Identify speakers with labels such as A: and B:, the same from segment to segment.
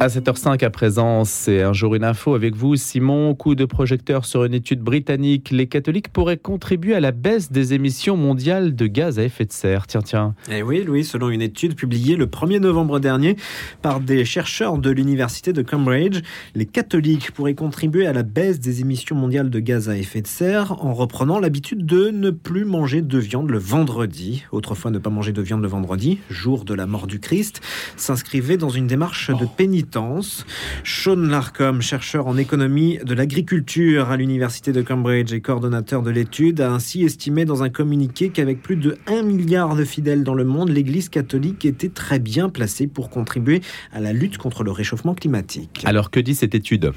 A: À 7h05 à présent, c'est un jour une info avec vous, Simon. Coup de projecteur sur une étude britannique. Les catholiques pourraient contribuer à la baisse des émissions mondiales de gaz à effet de serre. Tiens, tiens.
B: Eh oui, Louis, selon une étude publiée le 1er novembre dernier par des chercheurs de l'université de Cambridge, les catholiques pourraient contribuer à la baisse des émissions mondiales de gaz à effet de serre en reprenant l'habitude de ne plus manger de viande le vendredi. Autrefois, ne pas manger de viande le vendredi, jour de la mort du Christ, s'inscrivait dans une démarche de pénitence Sean Larcom, chercheur en économie de l'agriculture à l'université de Cambridge et coordonnateur de l'étude, a ainsi estimé dans un communiqué qu'avec plus de 1 milliard de fidèles dans le monde, l'Église catholique était très bien placée pour contribuer à la lutte contre le réchauffement climatique.
A: Alors que dit cette étude?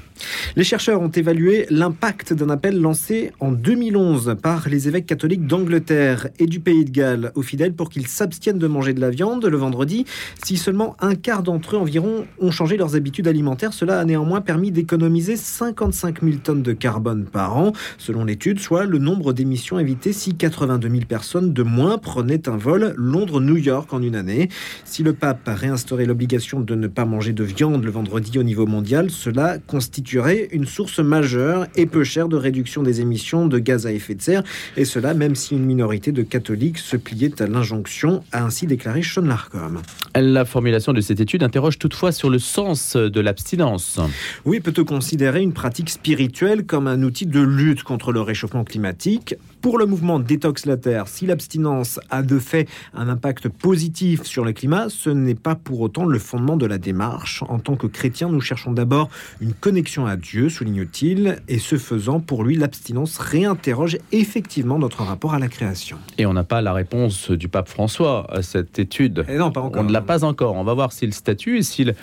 B: Les chercheurs ont évalué l'impact d'un appel lancé en 2011 par les évêques catholiques d'Angleterre et du Pays de Galles aux fidèles pour qu'ils s'abstiennent de manger de la viande le vendredi si seulement un quart d'entre eux environ ont changé leurs habitudes alimentaires, cela a néanmoins permis d'économiser 55 000 tonnes de carbone par an, selon l'étude, soit le nombre d'émissions évitées si 82 000 personnes de moins prenaient un vol Londres-New York en une année. Si le pape a réinstauré l'obligation de ne pas manger de viande le vendredi au niveau mondial, cela constituerait une source majeure et peu chère de réduction des émissions de gaz à effet de serre, et cela même si une minorité de catholiques se pliait à l'injonction, a ainsi déclaré Sean Larcom.
A: La formulation de cette étude interroge toutefois sur le sens de l'abstinence.
B: Oui, peut-on considérer une pratique spirituelle comme un outil de lutte contre le réchauffement climatique? Pour le mouvement Détox la Terre, si l'abstinence a de fait un impact positif sur le climat, ce n'est pas pour autant le fondement de la démarche. En tant que chrétien, nous cherchons d'abord une connexion à Dieu, souligne-t-il, et ce faisant, pour lui, l'abstinence réinterroge effectivement notre rapport à la création.
A: Et on n'a pas la réponse du pape François à cette étude.
B: Et non, pas encore.
A: On ne l'a pas encore. On va voir si le statut et s'il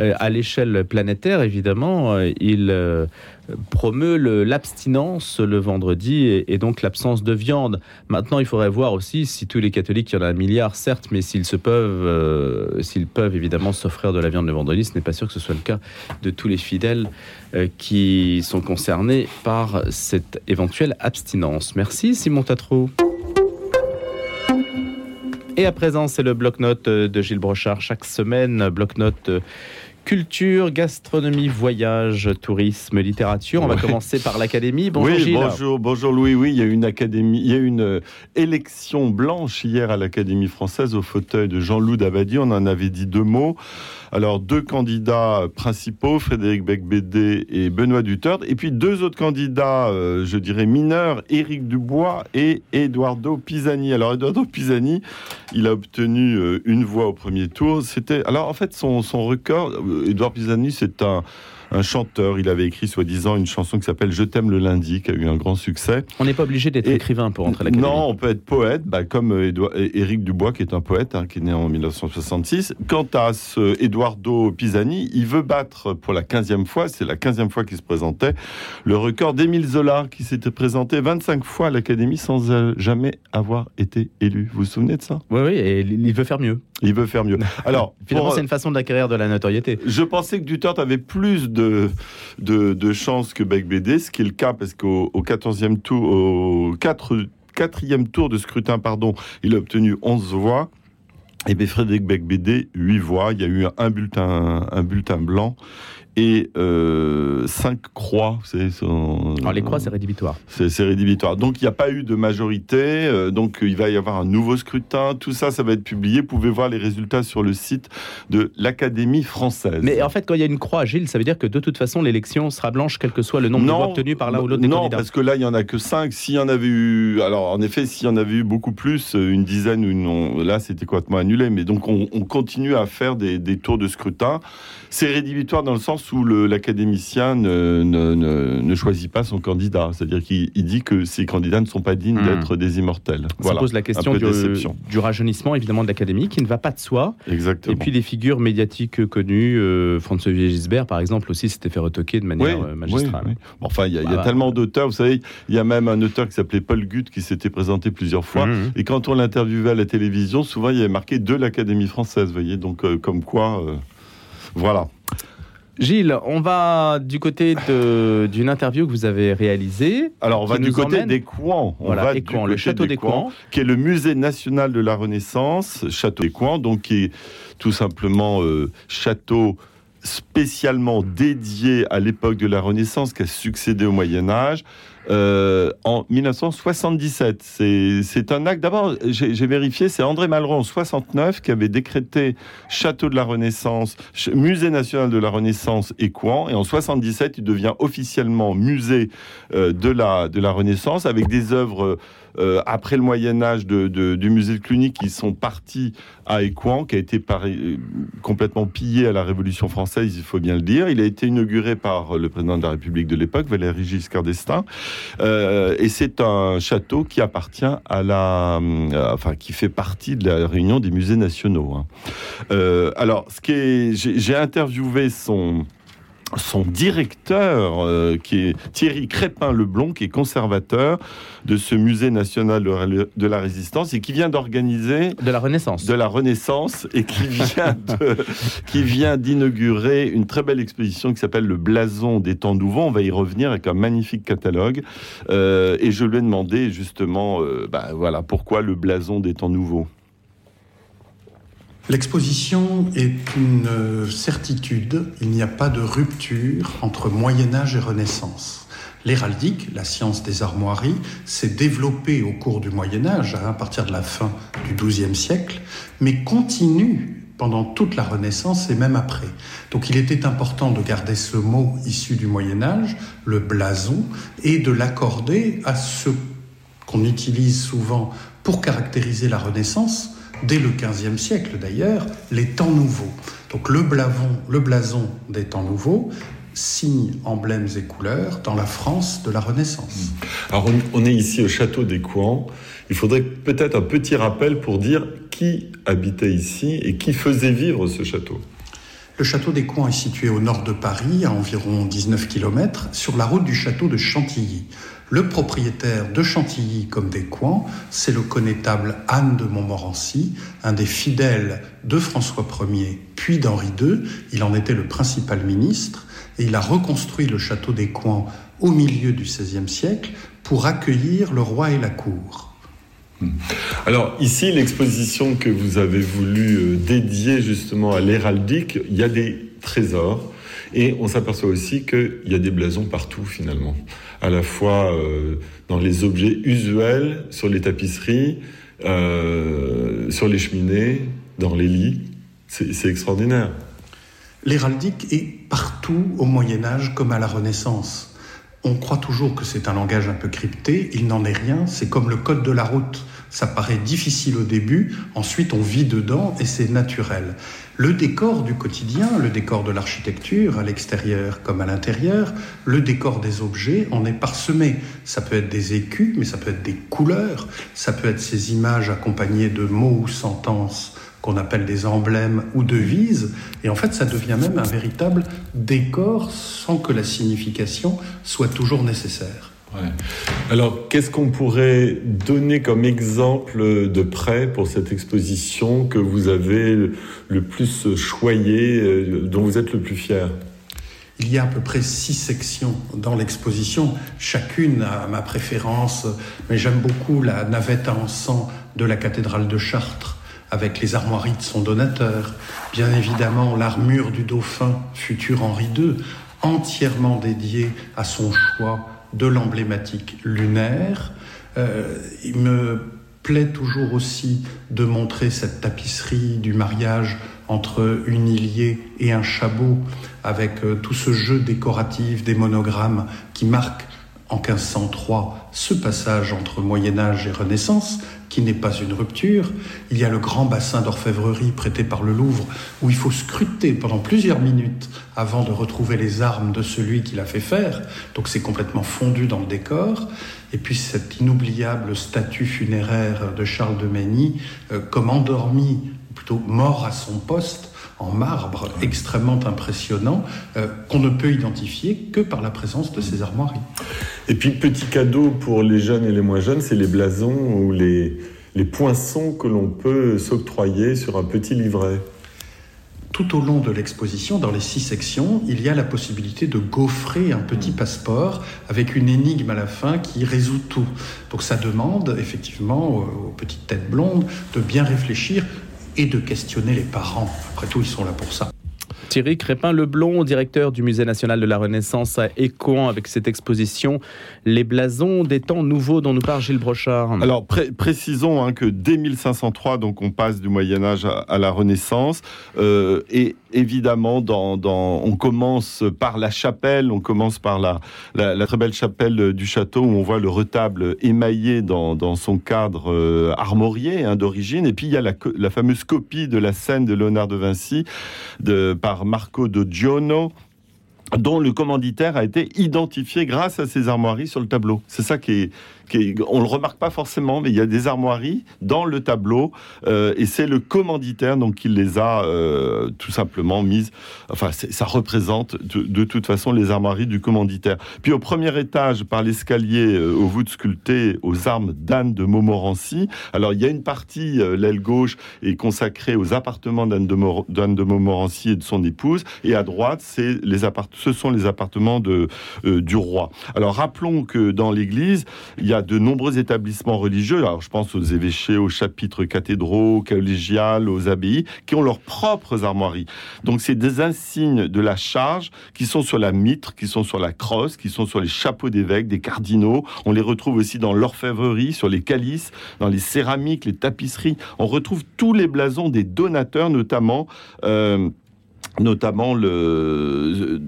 A: euh, à l'échelle planétaire, évidemment, euh, il euh, promeut l'abstinence le, vendredi et, donc l'absence de viande. Maintenant, il faudrait voir aussi si tous les catholiques, il y en a un milliard, certes, mais s'ils se peuvent, s'ils peuvent évidemment s'offrir de la viande le vendredi, ce n'est pas sûr que ce soit le cas de tous les fidèles qui sont concernés par cette éventuelle abstinence. Merci, Simon Tatro. Et à présent, c'est le bloc-notes de Gilles Brochard. Chaque semaine, bloc-notes culture, gastronomie, voyage, tourisme, littérature. On va commencer par l'académie.
C: Bonjour oui, Bonjour, bonjour Louis. Oui, il y a une académie, il y a une euh, élection blanche hier à l'Académie française au fauteuil de Jean-Loup Dabadi. On en avait dit deux mots. Alors deux candidats principaux, Frédéric Becbédé et Benoît Duterte, et puis deux autres candidats, euh, je dirais mineurs, Éric Dubois et Eduardo Pisani. Alors Eduardo Pisani, il a obtenu euh, une voix au premier tour. C'était alors en fait son, son record. Eduardo Pisani, c'est un un chanteur. Il avait écrit soi-disant une chanson qui s'appelle Je t'aime le lundi, qui a eu un grand succès.
A: On n'est pas obligé d'être écrivain pour entrer à l'académie.
C: Non, on peut être poète, bah, comme euh, Éric Dubois, qui est un poète, hein, qui est né en 1966. Quant à ce Eduardo Pisani, il veut battre pour la 15e fois, c'est la 15e fois qu'il se présentait, le record d'Émile Zola, qui s'était présenté 25 fois à l'académie sans euh, jamais avoir été élu. Vous vous souvenez de ça?
A: Oui, oui, et il veut faire mieux.
C: Il veut faire mieux.
A: Alors, finalement, c'est une façon d'acquérir de la notoriété.
C: Je pensais que Duterte avait plus de, de, de chances que Beck BD, ce qui est le cas parce qu'au 14e tour, au 4, 4e tour de scrutin, pardon, il a obtenu 11 voix. Et bien Frédéric Becbédé, 8 voix. Il y a eu un bulletin, un bulletin blanc et euh, cinq croix.
A: C'est son... Alors les croix, c'est rédhibitoire.
C: C'est rédhibitoire. Donc il n'y a pas eu de majorité. Euh, donc il va y avoir un nouveau scrutin. Tout ça, ça va être publié. Vous pouvez voir les résultats sur le site de l'Académie française.
A: Mais en fait, quand il y a une croix, Gilles, ça veut dire que de toute façon, l'élection sera blanche, quel que soit le nombre de voix obtenues par l'un ou l'autre des
C: non,
A: candidats.
C: Non, parce que là, il n'y en a que cinq. S'il y en avait eu... Alors en effet, s'il y en avait eu beaucoup plus, euh, une dizaine ou une... Là, c'était complètement annulé. Mais donc on, continue à faire des, des tours de scrutin. C'est rédhibitoire dans le sens où l'académicien ne, ne, choisit pas son candidat. C'est-à-dire qu'il dit que ces candidats ne sont pas dignes hmm. d'être des immortels.
A: Ça pose la question du, du, rajeunissement, évidemment, de l'académie, qui ne va pas de soi.
C: Exactement.
A: Et puis des figures médiatiques connues. Euh, François-Xavier Gisbert, par exemple, aussi s'était fait retoquer de manière euh, magistrale.
C: enfin, il y, a tellement d'auteurs. Vous savez, il y a même un auteur qui s'appelait Paul Gutt qui s'était présenté plusieurs fois. Mmh, mmh. Et quand on l'interviewait à la télévision, souvent, il y avait marqué de l'Académie française. Vous voyez, donc euh, comme quoi... voilà.
A: Gilles, on va du côté d'une interview que vous avez réalisée.
C: Alors, on va du côté des Coins. On va du
A: le château des, Coins,
C: qui est le musée national de la Renaissance, château des Coins, donc qui est tout simplement euh, château spécialement dédié à l'époque de la Renaissance qui a succédé au Moyen Âge. Euh, en 1977. C'est un acte, d'abord, j'ai vérifié, c'est André Malraux en 69 qui avait décrété Château de la Renaissance, Musée national de la Renaissance Écouen, et en 77, il devient officiellement musée euh, de, la, de la Renaissance avec des œuvres euh, après le Moyen Âge du musée de Cluny qui sont partis à Écouen, qui a été euh, complètement pillé à la Révolution française, il faut bien le dire. Il a été inauguré par le président de la République de l'époque, Valéry Giscard d'Estaing, euh, et c'est un château qui appartient à la, enfin qui fait partie de la réunion des musées nationaux. Hein. alors, ce qui j'ai interviewé son son directeur, euh, qui est Thierry Crépin-Leblon, qui est conservateur de ce musée national de la résistance et qui vient d'organiser
A: de la Renaissance,
C: de la Renaissance et qui vient qui vient d'inaugurer une très belle exposition qui s'appelle le Blason des temps nouveaux. On va y revenir avec un magnifique catalogue euh, et je lui ai demandé justement, euh, bah, voilà, pourquoi le Blason des temps nouveaux?
D: L'exposition est une certitude, il n'y a pas de rupture entre Moyen Âge et Renaissance. L'héraldique, la science des armoiries, s'est développée au cours du Moyen Âge, à partir de la fin du XIIe siècle, mais continue pendant toute la Renaissance et même après. Donc il était important de garder ce mot issu du Moyen Âge, le blason, et de l'accorder à ce qu'on utilise souvent pour caractériser la Renaissance, dès le XVe siècle d'ailleurs, les temps nouveaux. Donc le, le blason des temps nouveaux, signes, emblèmes et couleurs dans la France de la Renaissance.
C: Hmm. Alors on, est ici au château des Couans. Il faudrait peut-être un petit rappel pour dire qui habitait ici et qui faisait vivre ce château.
D: Le château des Couans est situé au nord de Paris, à environ 19 km, sur la route du château de Chantilly. Le propriétaire de Chantilly comme des Coins, c'est le connétable Anne de Montmorency, un des fidèles de François Ier puis d'Henri II. Il en était le principal ministre et il a reconstruit le château des Coins au milieu du XVIe siècle pour accueillir le roi et la cour.
C: Hmm. Alors ici, l'exposition que vous avez voulu euh, dédier justement à l'héraldique, il y a des trésors et on s'aperçoit aussi qu'il y a des blasons partout finalement, à la fois euh, dans les objets usuels, sur les tapisseries, euh, sur les cheminées, dans les lits. C'est extraordinaire.
D: L'héraldique est partout au Moyen Âge comme à la Renaissance. On croit toujours que c'est un langage un peu crypté, il n'en est rien, c'est comme le code de la route. Ça paraît difficile au début, ensuite on vit dedans et c'est naturel. Le décor du quotidien, le décor de l'architecture, à l'extérieur comme à l'intérieur, le décor des objets en est parsemé. Ça peut être des écus, mais ça peut être des couleurs, ça peut être ces images accompagnées de mots ou sentences qu'on appelle des emblèmes ou devises, et en fait ça devient même un véritable décor sans que la signification soit toujours nécessaire.
C: Alors, qu'est-ce qu'on pourrait donner comme exemple de prêt pour cette exposition que vous avez le plus choyé, euh, dont vous êtes le plus fier?
D: Il y a à peu près six sections dans l'exposition. Chacune a ma préférence, mais j'aime beaucoup la navette à encens de la cathédrale de Chartres avec les armoiries de son donateur. Bien évidemment, l'armure du dauphin, futur Henri II, entièrement dédiée à son choix de l'emblématique lunaire. Euh, il me plaît toujours aussi de montrer cette tapisserie du mariage entre une Ilier et un chabot, avec euh, tout ce jeu décoratif des monogrammes qui marque en 1503 ce passage entre Moyen Âge et Renaissance, qui n'est pas une rupture. Il y a le grand bassin d'orfèvrerie prêté par le Louvre, où il faut scruter pendant plusieurs minutes avant de retrouver les armes de celui qui l'a fait faire. Donc c'est complètement fondu dans le décor. Et puis cette inoubliable statue funéraire de Charles de Maigny, euh, comme endormi, ou plutôt mort à son poste, en marbre extrêmement impressionnant euh, qu'on ne peut identifier que par la présence de ces armoiries.
C: Et puis petit cadeau pour les jeunes et les moins jeunes, c'est les blasons ou les, les poinçons que l'on peut s'octroyer sur un petit livret.
D: Tout au long de l'exposition, dans les six sections, il y a la possibilité de gaufrer un petit passeport avec une énigme à la fin qui résout tout. Donc ça demande effectivement aux petites têtes blondes de bien réfléchir et de questionner les parents. Après tout, ils sont là pour ça.
A: Thierry Crépin-Leblond, directeur du Musée national de la Renaissance à Écouen, avec cette exposition Les blasons des temps nouveaux dont nous parle Gilles Brochard.
C: Alors précisons hein, que dès 1503, donc on passe du Moyen Âge à, la Renaissance, euh, et évidemment, dans, on commence par la chapelle, on commence par la, très belle chapelle du château où on voit le retable émaillé dans, son cadre euh, armorié hein, d'origine, et puis il y a la, la fameuse copie de la scène de Léonard de Vinci de, par Marco de Giono dont le commanditaire a été identifié grâce à ces armoiries sur le tableau. C'est ça qui est, on le remarque pas forcément, mais il y a des armoiries dans le tableau euh, et c'est le commanditaire donc qui les a euh, tout simplement mises. Enfin, ça représente de, toute façon les armoiries du commanditaire. Puis au premier étage, par l'escalier euh, aux voûtes sculptées aux armes d'Anne de Montmorency. Alors il y a une partie, l'aile gauche est consacrée aux appartements d'Anne de, de, Montmorency et de son épouse, et à droite, c'est les ce sont les appartements de, du roi. Alors rappelons que dans l'église, il y a de nombreux établissements religieux, alors je pense aux évêchés, aux chapitres cathédraux, collégiales, aux abbayes, qui ont leurs propres armoiries. Donc c'est des insignes de la charge qui sont sur la mitre, qui sont sur la crosse, qui sont sur les chapeaux d'évêques, des cardinaux. On les retrouve aussi dans l'orfèvrerie, sur les calices, dans les céramiques, les tapisseries. On retrouve tous les blasons des donateurs, notamment. Euh, notamment le, euh,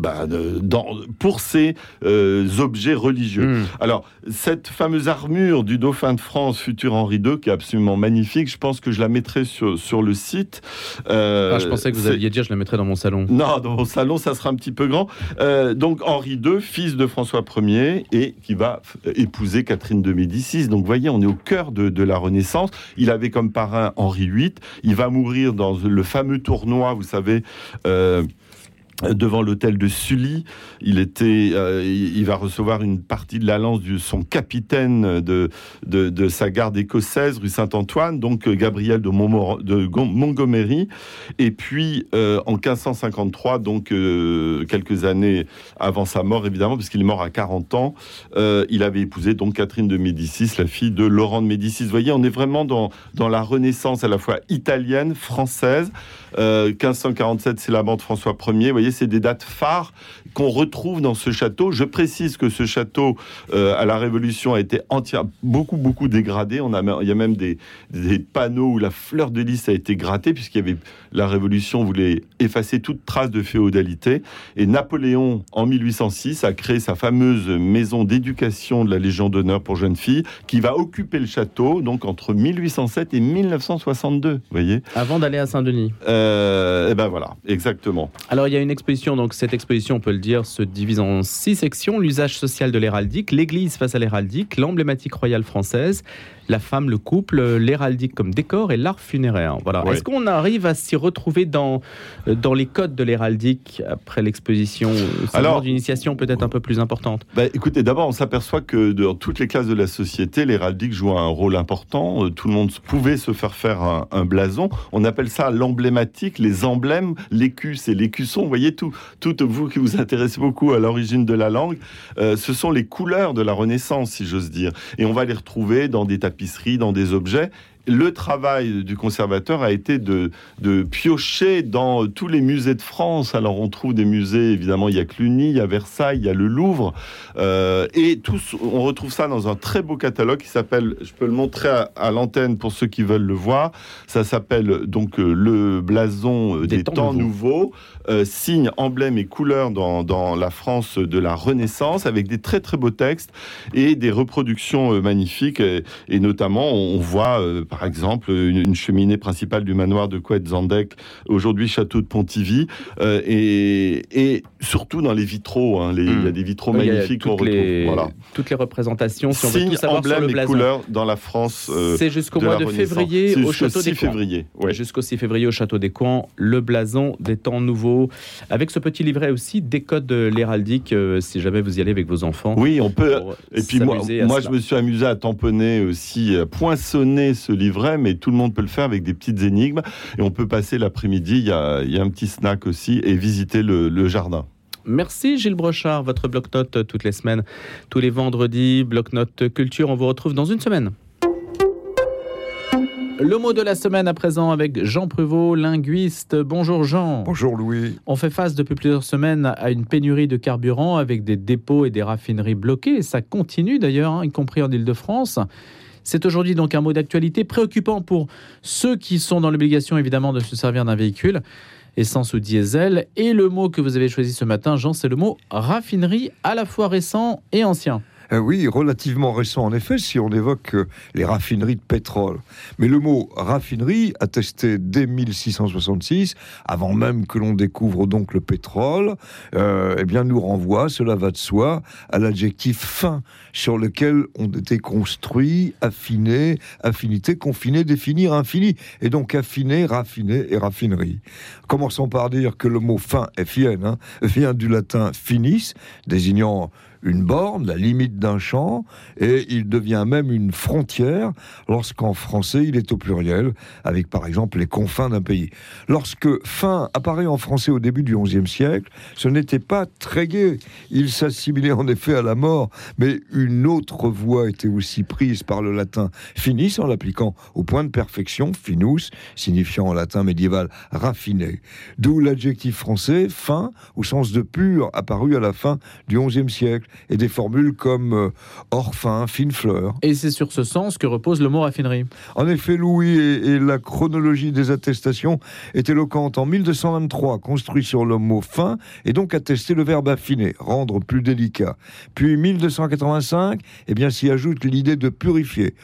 C: bah, dans, pour ces euh, objets religieux. Hmm. Alors, cette fameuse armure du dauphin de France, futur Henri II, qui est absolument magnifique, je pense que je la mettrai sur, sur le site.
A: Euh, ah, je pensais que vous alliez dire je la mettrai dans mon salon.
C: Non, dans mon salon, ça sera un petit peu grand. donc, Henri II, fils de François Ier, et qui va épouser Catherine de Médicis. Donc, vous voyez, on est au cœur de, de la Renaissance. Il avait comme parrain Henri VIII. Il va mourir dans le fameux tournoi, vous savez, euh, devant l'hôtel de Sully. Il était, euh, il va recevoir une partie de la lance de son capitaine de, de, sa garde écossaise, rue Saint-Antoine, donc euh, Gabriel de, Montgomery. Et puis, en 1553, donc quelques années avant sa mort, évidemment, puisqu'il est mort à 40 ans, il avait épousé donc Catherine de Médicis, la fille de Laurent de Médicis. Vous voyez, on est vraiment dans, dans la renaissance à la fois italienne, française. 1547, c'est la mort de François Ier. Vous voyez, c'est des dates phares qu'on retrouve dans ce château. Je précise que ce château, euh, à la Révolution, a été entièrement beaucoup, beaucoup dégradé. On a, il y a même des, panneaux où la fleur de lys a été grattée, puisqu'il y avait la Révolution voulait effacer toute trace de féodalité. Et Napoléon, en 1806, a créé sa fameuse maison d'éducation de la Légion d'honneur pour jeunes filles, qui va occuper le château, donc entre 1807 et 1962. Vous voyez
A: Avant d'aller à Saint-Denis.
C: et euh, eh ben voilà, exactement.
A: Alors il y a une exposition, donc cette exposition, on peut le dire, se divise en six sections l'usage social de l'héraldique, l'Église face à l'héraldique, l'emblématique royale française, la femme, le couple, l'héraldique comme décor et l'art funéraire. Voilà. Est-ce qu'on arrive à s'y retrouver dans, dans les codes de l'héraldique après l'exposition? Alors, d'initiation peut-être un peu plus importante
C: bah, Écoutez, d'abord, on s'aperçoit que dans toutes les classes de la société, l'héraldique joue un rôle important. Euh, tout le monde pouvait se faire faire un, blason. On appelle ça l'emblématique, les emblèmes, l'écus et l'écusson. Vous voyez, tout, toutes vous qui vous intéressez beaucoup à l'origine de la langue, euh, ce sont les couleurs de la Renaissance, si j'ose dire. Et on va les retrouver dans des tapisseries, dans des objets le travail du conservateur a été de, piocher dans tous les musées de France. Alors on trouve des musées, évidemment, il y a Cluny, il y a Versailles, il y a le Louvre, euh, et tous, on retrouve ça dans un très beau catalogue qui s'appelle, je peux le montrer à, l'antenne pour ceux qui veulent le voir, ça s'appelle donc euh, le blason euh, des, temps, nouveaux, signes, emblèmes et couleurs dans, la France de la Renaissance, avec des très très beaux textes et des reproductions magnifiques, et, notamment on voit par exemple, une, cheminée principale du manoir de Couette-Zandec, aujourd'hui château de Pontivy, euh, et, surtout dans les vitraux. Hein, il y a hmm. des vitraux magnifiques qu'on retrouve.
A: Voilà. Toutes les représentations,
C: si on veut tout savoir sur le blason. et couleurs dans la France.
A: Euh, C'est jusqu'au mois de février au château des
C: février.
A: Jusqu'au 6 février au château des Coins, le blason des temps nouveaux, avec ce petit livret aussi des codes de l'héraldique, euh, si jamais vous y allez avec vos enfants.
C: Oui, on peut. Et puis moi, moi je me suis amusé à tamponner aussi, à poinçonner ce livret, mais tout le monde peut le faire avec des petites énigmes. Et on peut passer l'après-midi, il y a, un petit snack aussi, et visiter le, jardin.
A: Merci Gilles Brochard, votre bloc-notes toutes les semaines, tous les vendredis, bloc-notes culture. On vous retrouve dans une semaine. Le mot de la semaine à présent avec Jean Pruvot, linguiste. Bonjour Jean.
E: Bonjour Louis.
A: On fait face depuis plusieurs semaines à une pénurie de carburant avec des dépôts et des raffineries bloquées. ça continue d'ailleurs, hein, y compris en Ile-de-France. C'est aujourd'hui donc un mot d'actualité préoccupant pour ceux qui sont dans l'obligation évidemment de se servir d'un véhicule essence ou diesel. Et le mot que vous avez choisi ce matin, Jean, c'est le mot raffinerie, à la fois récent et ancien.
E: Euh, oui, relativement récent en effet, si on évoque euh, les raffineries de pétrole. Mais le mot raffinerie, attesté dès 1666, avant même que l'on découvre donc le pétrole, euh, eh bien nous renvoie, cela va de soi, à l'adjectif fin, sur lequel ont été construits, affinés, affinité, confiné, définir, infini. Et donc affiné, raffiné et raffinerie. Commençons par dire que le mot fin, FIN, hein, vient du latin finis, désignant une borne, la limite d'un champ, et il devient même une frontière lorsqu'en français il est au pluriel, avec par exemple les confins d'un pays. Lorsque fin apparaît en français au début du XIe siècle, ce n'était pas très gai. Il s'assimilait en effet à la mort, mais une autre voie était aussi prise par le latin finis en l'appliquant au point de perfection, finus, signifiant en latin médiéval raffiné. D'où l'adjectif français fin, au sens de pur, apparu à la fin du XIe siècle et des formules comme euh, orphin, fine fleur.
A: Et c'est sur ce sens que repose le mot raffinerie.
E: En effet, Louis et, la chronologie des attestations est éloquente. En 1223, construit sur le mot fin et donc attesté le verbe affiner, rendre plus délicat. Puis 1285, eh bien s'y ajoute l'idée de purifier.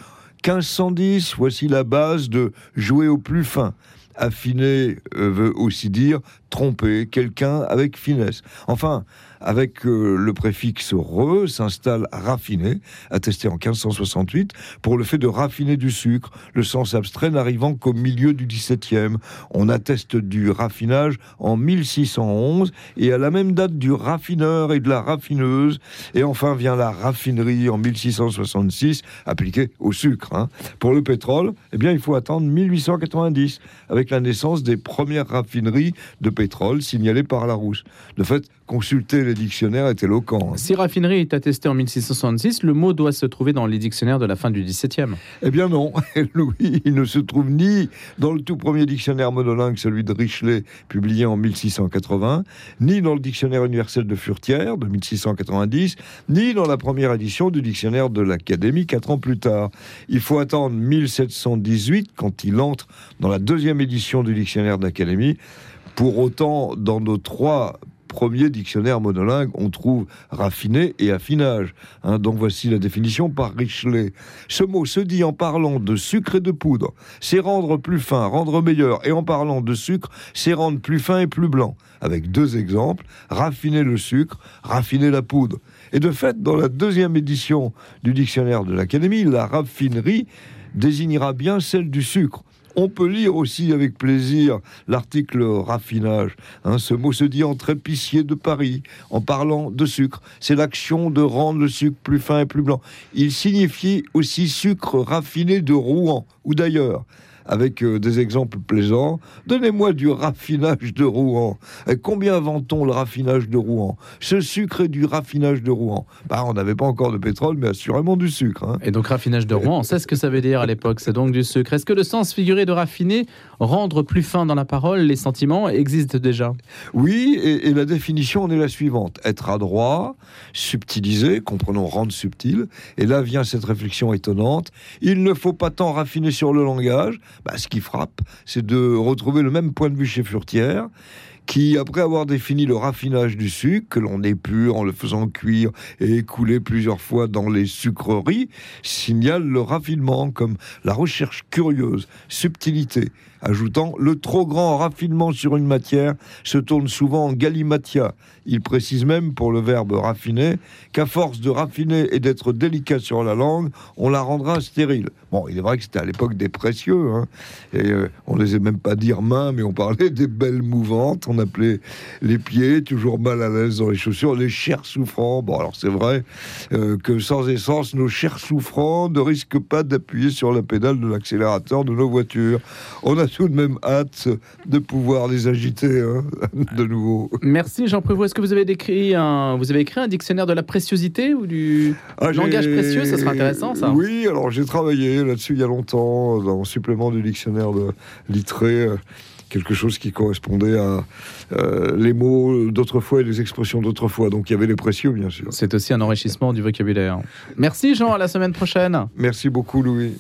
E: 1510, voici la base de jouer au plus fin. Affiner euh, veut aussi dire tromper quelqu'un avec finesse. Enfin, avec euh, le préfixe re s'installe raffiné, attesté en 1568, pour le fait de raffiner du sucre, le sens abstrait n'arrivant qu'au milieu du XVIIe. On atteste du raffinage en 1611 et à la même date du raffineur et de la raffineuse. Et enfin vient la raffinerie en 1666, appliquée au sucre. Hein. Pour le pétrole, eh bien, il faut attendre 1890, avec la naissance des premières raffineries de pétrole signalé par Larousse. De fait, consulter les dictionnaires est éloquent. Hein.
A: Si raffinerie est attesté en 1666, le mot doit se trouver dans les dictionnaires de la fin du XVIIe.
E: Eh bien non, Louis, il ne se trouve ni dans le tout premier dictionnaire monolingue, celui de Richelet, publié en 1680, ni dans le dictionnaire universel de Furtière de 1690, ni dans la première édition du dictionnaire de l'Académie quatre ans plus tard. Il faut attendre 1718 quand il entre dans la deuxième édition du dictionnaire de l'Académie pour autant, dans nos trois premiers dictionnaires monolingues, on trouve raffiné et affinage. Hein. donc voici la définition par Richelet. Ce mot se dit en parlant de sucre et de poudre. C'est rendre plus fin, rendre meilleur. Et en parlant de sucre, c'est rendre plus fin et plus blanc. Avec deux exemples, raffiner le sucre, raffiner la poudre. Et de fait, dans la deuxième édition du dictionnaire de l'Académie, la raffinerie désignera bien celle du sucre. On peut lire aussi avec plaisir l'article raffinage. Hein, ce mot se dit entre épiciers de Paris en parlant de sucre. C'est l'action de rendre le sucre plus fin et plus blanc. Il signifie aussi sucre raffiné de Rouen ou d'ailleurs avec euh, des exemples plaisants. Donnez-moi du raffinage de Rouen. Combien vend-on le raffinage de Rouen? Ce sucre est du raffinage de Rouen. Bah, on n'avait pas encore de pétrole, mais assurément du sucre. Hein.
A: Et donc raffinage de Rouen, on sait ce que ça veut dire à l'époque, c'est donc du sucre. Est-ce que le sens figuré de raffiner, rendre plus fin dans la parole, les sentiments, existe déjà?
E: Oui, et, et la définition en est la suivante. Être adroit, subtiliser, comprenons rendre subtil, et là vient cette réflexion étonnante, il ne faut pas tant raffiner sur le langage, bah, ce qui frappe, c'est de retrouver le même point de vue chez Furtière, qui, après avoir défini le raffinage du sucre, que l'on épure en le faisant cuire et écouler plusieurs fois dans les sucreries, signale le raffinement comme la recherche curieuse, subtilité, ajoutant le trop grand raffinement sur une matière se tourne souvent en galimatia. Il précise même pour le verbe raffiner qu'à force de raffiner et d'être délicat sur la langue, on la rendra stérile. Bon, il est vrai que c'était à l'époque des précieux, hein, et euh, on ne les même pas dire mains, mais on parlait des belles mouvantes, on appelait les pieds toujours mal à l'aise dans les chaussures, les chers souffrants. Bon, alors c'est vrai euh, que sans essence, nos chers souffrants ne risquent pas d'appuyer sur la pédale de l'accélérateur de nos voitures. On a tout de même hâte de pouvoir les agiter hein, de nouveau.
A: Merci Jean Prévost. Est-ce que vous avez écrit un, vous avez écrit un dictionnaire de la préciosité ou du
E: Ah,
A: langage précieux? Ça sera intéressant, ça.
E: Oui, alors j'ai travaillé là-dessus il y a longtemps, dans le supplément du dictionnaire de Littré, euh, quelque chose qui correspondait à euh, les mots d'autrefois et les expressions d'autrefois. Donc il y avait les précieux, bien sûr.
A: C'est aussi un enrichissement du vocabulaire. Merci Jean, à la semaine prochaine.
E: Merci beaucoup, Louis.